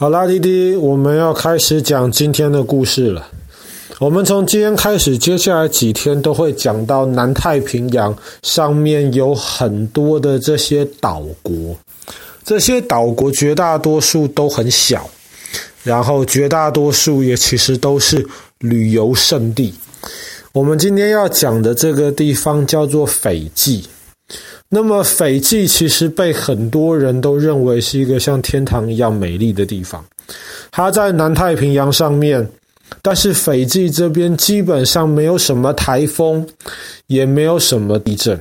好啦，弟弟，我们要开始讲今天的故事了。我们从今天开始，接下来几天都会讲到南太平洋上面有很多的这些岛国，这些岛国绝大多数都很小，然后绝大多数也其实都是旅游胜地。我们今天要讲的这个地方叫做斐济。那么斐济其实被很多人都认为是一个像天堂一样美丽的地方，它在南太平洋上面，但是斐济这边基本上没有什么台风，也没有什么地震，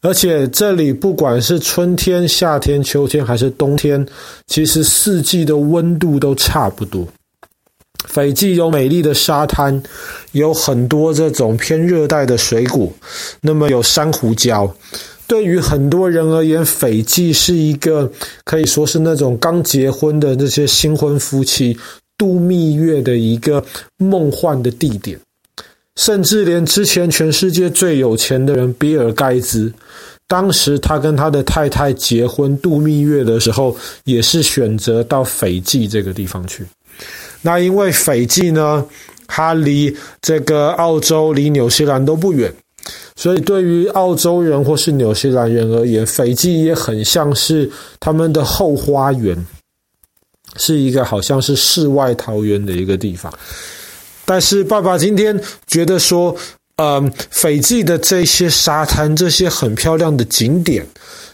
而且这里不管是春天、夏天、秋天还是冬天，其实四季的温度都差不多。斐济有美丽的沙滩，有很多这种偏热带的水果，那么有珊瑚礁。对于很多人而言，斐济是一个可以说是那种刚结婚的那些新婚夫妻度蜜月的一个梦幻的地点，甚至连之前全世界最有钱的人比尔盖茨，当时他跟他的太太结婚度蜜月的时候，也是选择到斐济这个地方去。那因为斐济呢，它离这个澳洲、离纽西兰都不远。所以，对于澳洲人或是纽西兰人而言，斐济也很像是他们的后花园，是一个好像是世外桃源的一个地方。但是，爸爸今天觉得说，嗯，斐济的这些沙滩，这些很漂亮的景点，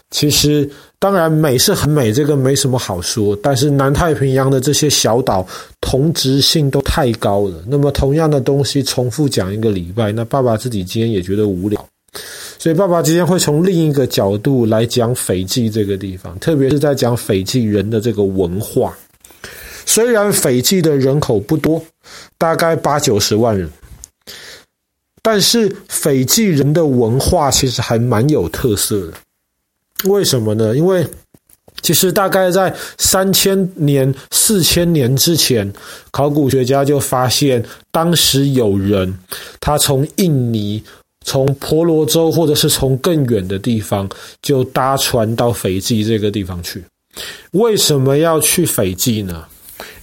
其实。当然，美是很美，这个没什么好说。但是南太平洋的这些小岛同质性都太高了。那么同样的东西重复讲一个礼拜，那爸爸自己今天也觉得无聊，所以爸爸今天会从另一个角度来讲斐济这个地方，特别是在讲斐济人的这个文化。虽然斐济的人口不多，大概八九十万人，但是斐济人的文化其实还蛮有特色的。为什么呢？因为其实大概在三千年、四千年之前，考古学家就发现，当时有人他从印尼、从婆罗洲，或者是从更远的地方，就搭船到斐济这个地方去。为什么要去斐济呢？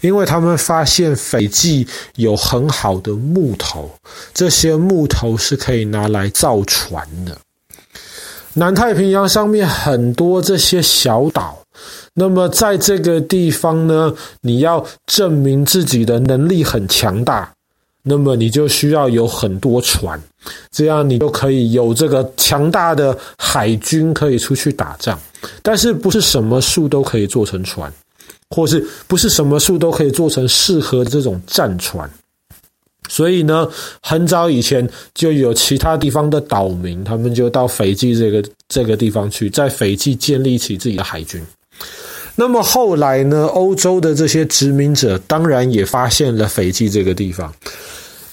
因为他们发现斐济有很好的木头，这些木头是可以拿来造船的。南太平洋上面很多这些小岛，那么在这个地方呢，你要证明自己的能力很强大，那么你就需要有很多船，这样你就可以有这个强大的海军可以出去打仗。但是不是什么树都可以做成船，或是不是什么树都可以做成适合这种战船。所以呢，很早以前就有其他地方的岛民，他们就到斐济这个这个地方去，在斐济建立起自己的海军。那么后来呢，欧洲的这些殖民者当然也发现了斐济这个地方。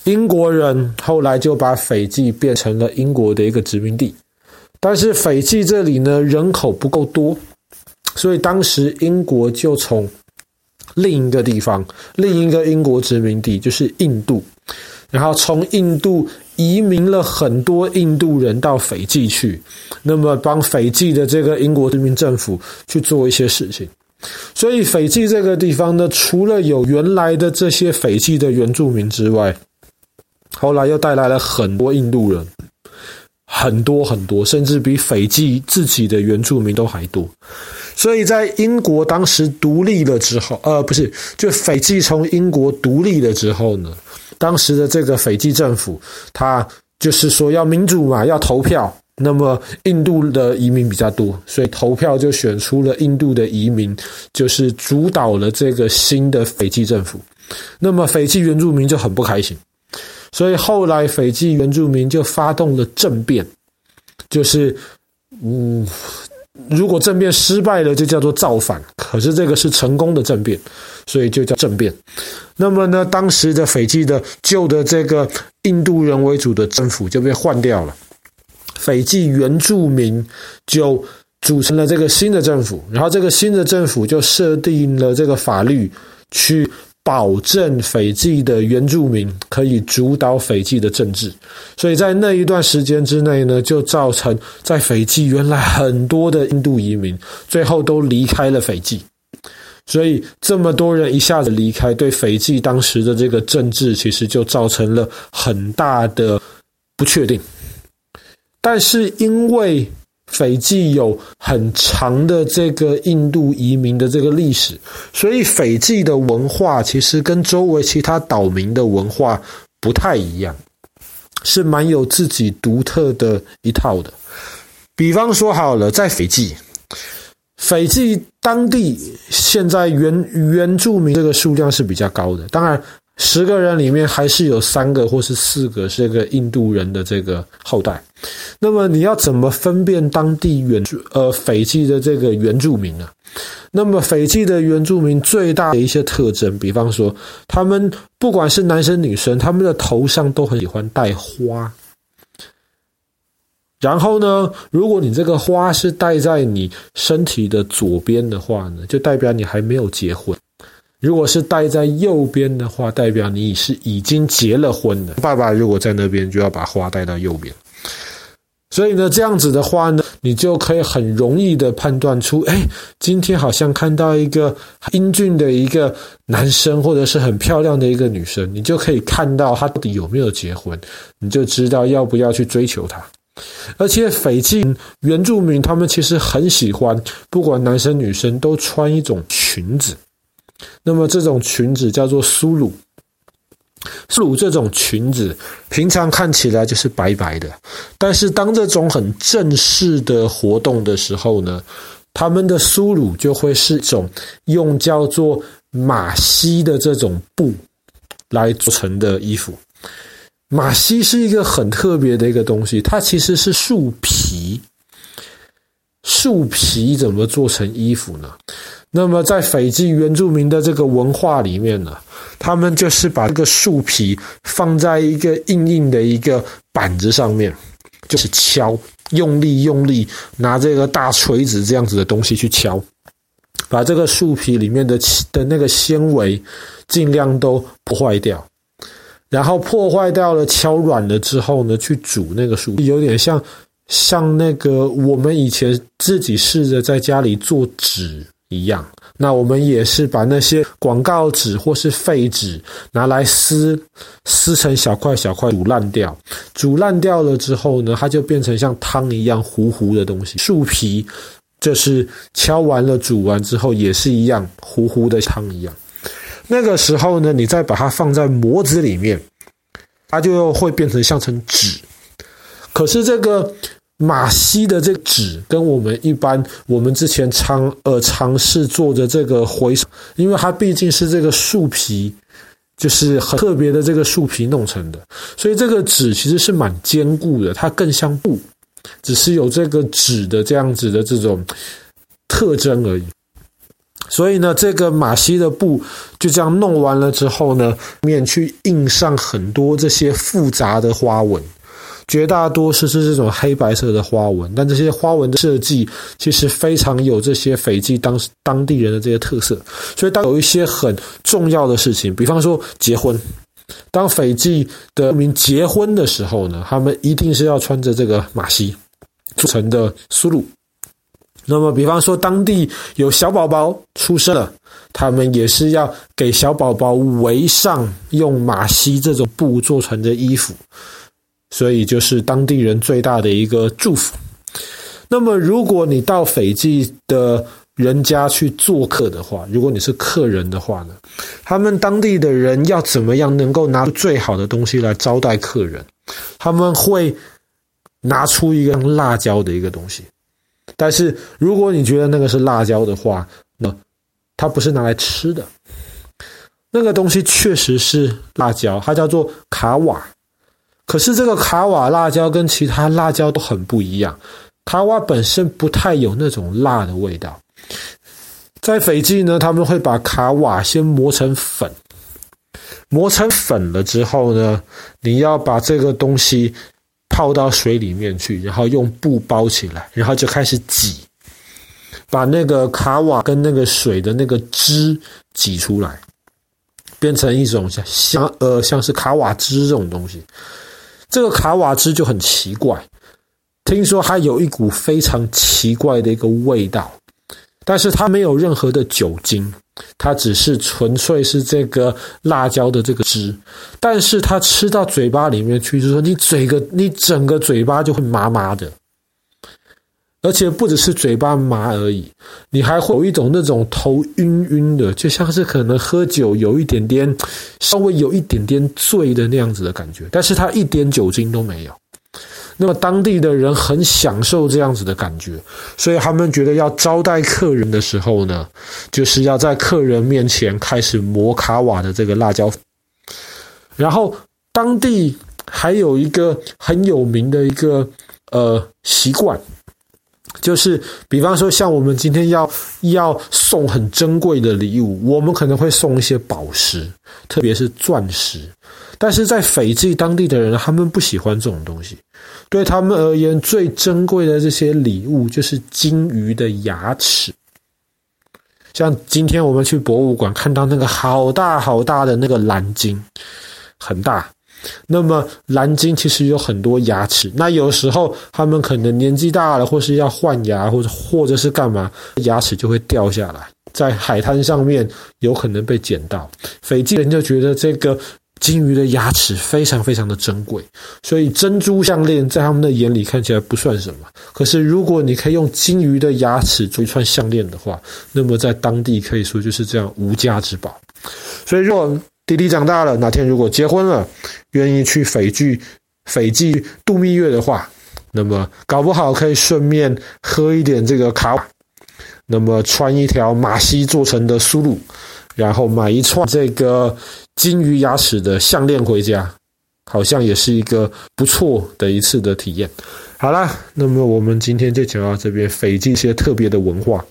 英国人后来就把斐济变成了英国的一个殖民地，但是斐济这里呢，人口不够多，所以当时英国就从另一个地方，另一个英国殖民地就是印度。然后从印度移民了很多印度人到斐济去，那么帮斐济的这个英国殖民政府去做一些事情。所以斐济这个地方呢，除了有原来的这些斐济的原住民之外，后来又带来了很多印度人，很多很多，甚至比斐济自己的原住民都还多。所以在英国当时独立了之后，呃，不是，就斐济从英国独立了之后呢，当时的这个斐济政府，他就是说要民主嘛，要投票。那么印度的移民比较多，所以投票就选出了印度的移民，就是主导了这个新的斐济政府。那么斐济原住民就很不开心，所以后来斐济原住民就发动了政变，就是嗯。如果政变失败了，就叫做造反。可是这个是成功的政变，所以就叫政变。那么呢，当时的斐济的旧的这个印度人为主的政府就被换掉了，斐济原住民就组成了这个新的政府，然后这个新的政府就设定了这个法律去。保证斐济的原住民可以主导斐济的政治，所以在那一段时间之内呢，就造成在斐济原来很多的印度移民最后都离开了斐济，所以这么多人一下子离开，对斐济当时的这个政治其实就造成了很大的不确定。但是因为斐济有很长的这个印度移民的这个历史，所以斐济的文化其实跟周围其他岛民的文化不太一样，是蛮有自己独特的一套的。比方说好了，在斐济。斐济当地现在原原住民这个数量是比较高的，当然十个人里面还是有三个或是四个是这个印度人的这个后代。那么你要怎么分辨当地原住呃斐济的这个原住民呢？那么斐济的原住民最大的一些特征，比方说他们不管是男生女生，他们的头上都很喜欢戴花。然后呢，如果你这个花是戴在你身体的左边的话呢，就代表你还没有结婚；如果是戴在右边的话，代表你是已经结了婚的。爸爸如果在那边，就要把花戴到右边。所以呢，这样子的话呢，你就可以很容易的判断出，哎，今天好像看到一个英俊的一个男生，或者是很漂亮的一个女生，你就可以看到他到底有没有结婚，你就知道要不要去追求他。而且斐济原住民他们其实很喜欢，不管男生女生都穿一种裙子。那么这种裙子叫做苏鲁。苏鲁这种裙子平常看起来就是白白的，但是当这种很正式的活动的时候呢，他们的苏鲁就会是一种用叫做马西的这种布来做成的衣服。马西是一个很特别的一个东西，它其实是树皮。树皮怎么做成衣服呢？那么在斐济原住民的这个文化里面呢，他们就是把这个树皮放在一个硬硬的一个板子上面，就是敲，用力用力拿这个大锤子这样子的东西去敲，把这个树皮里面的的那个纤维尽量都破坏掉。然后破坏掉了，敲软了之后呢，去煮那个树皮，有点像像那个我们以前自己试着在家里做纸一样。那我们也是把那些广告纸或是废纸拿来撕撕成小块小块，煮烂掉。煮烂掉了之后呢，它就变成像汤一样糊糊的东西。树皮就是敲完了，煮完之后也是一样糊糊的汤一样。那个时候呢，你再把它放在模子里面，它就会变成像成纸。可是这个马西的这个纸，跟我们一般我们之前尝呃尝试做的这个回，因为它毕竟是这个树皮，就是很特别的这个树皮弄成的，所以这个纸其实是蛮坚固的，它更像布，只是有这个纸的这样子的这种特征而已。所以呢，这个马西的布就这样弄完了之后呢，面去印上很多这些复杂的花纹，绝大多数是这种黑白色的花纹，但这些花纹的设计其实非常有这些斐济当当地人的这些特色。所以当有一些很重要的事情，比方说结婚，当斐济的民结婚的时候呢，他们一定是要穿着这个马西做成的苏鲁。那么，比方说，当地有小宝宝出生了，他们也是要给小宝宝围上用马西这种布做成的衣服，所以就是当地人最大的一个祝福。那么，如果你到斐济的人家去做客的话，如果你是客人的话呢，他们当地的人要怎么样能够拿出最好的东西来招待客人？他们会拿出一个辣椒的一个东西。但是，如果你觉得那个是辣椒的话，那它不是拿来吃的。那个东西确实是辣椒，它叫做卡瓦。可是这个卡瓦辣椒跟其他辣椒都很不一样。卡瓦本身不太有那种辣的味道。在斐济呢，他们会把卡瓦先磨成粉，磨成粉了之后呢，你要把这个东西。泡到水里面去，然后用布包起来，然后就开始挤，把那个卡瓦跟那个水的那个汁挤出来，变成一种像像呃像是卡瓦汁这种东西。这个卡瓦汁就很奇怪，听说它有一股非常奇怪的一个味道，但是它没有任何的酒精，它只是纯粹是这个辣椒的这个汁，但是它吃到嘴巴里面去，就是说你嘴个你整个嘴巴就会麻麻的，而且不只是嘴巴麻而已，你还会有一种那种头晕晕的，就像是可能喝酒有一点点稍微有一点点醉的那样子的感觉，但是它一点酒精都没有。那么当地的人很享受这样子的感觉，所以他们觉得要招待客人的时候呢，就是要在客人面前开始摩卡瓦的这个辣椒。然后当地还有一个很有名的一个呃习惯，就是比方说像我们今天要要送很珍贵的礼物，我们可能会送一些宝石，特别是钻石。但是在斐济当地的人，他们不喜欢这种东西。对他们而言，最珍贵的这些礼物就是鲸鱼的牙齿。像今天我们去博物馆看到那个好大好大的那个蓝鲸，很大。那么蓝鲸其实有很多牙齿，那有时候他们可能年纪大了，或是要换牙，或者或者是干嘛，牙齿就会掉下来，在海滩上面有可能被捡到。斐济人就觉得这个。鲸鱼的牙齿非常非常的珍贵，所以珍珠项链在他们的眼里看起来不算什么。可是如果你可以用鲸鱼的牙齿做一串项链的话，那么在当地可以说就是这样无价之宝。所以，如果弟弟长大了，哪天如果结婚了，愿意去斐济斐济度蜜月的话，那么搞不好可以顺便喝一点这个卡，那么穿一条马西做成的苏鲁，然后买一串这个。鲸鱼牙齿的项链回家，好像也是一个不错的一次的体验。好啦，那么我们今天就讲到这边，斐济一些特别的文化。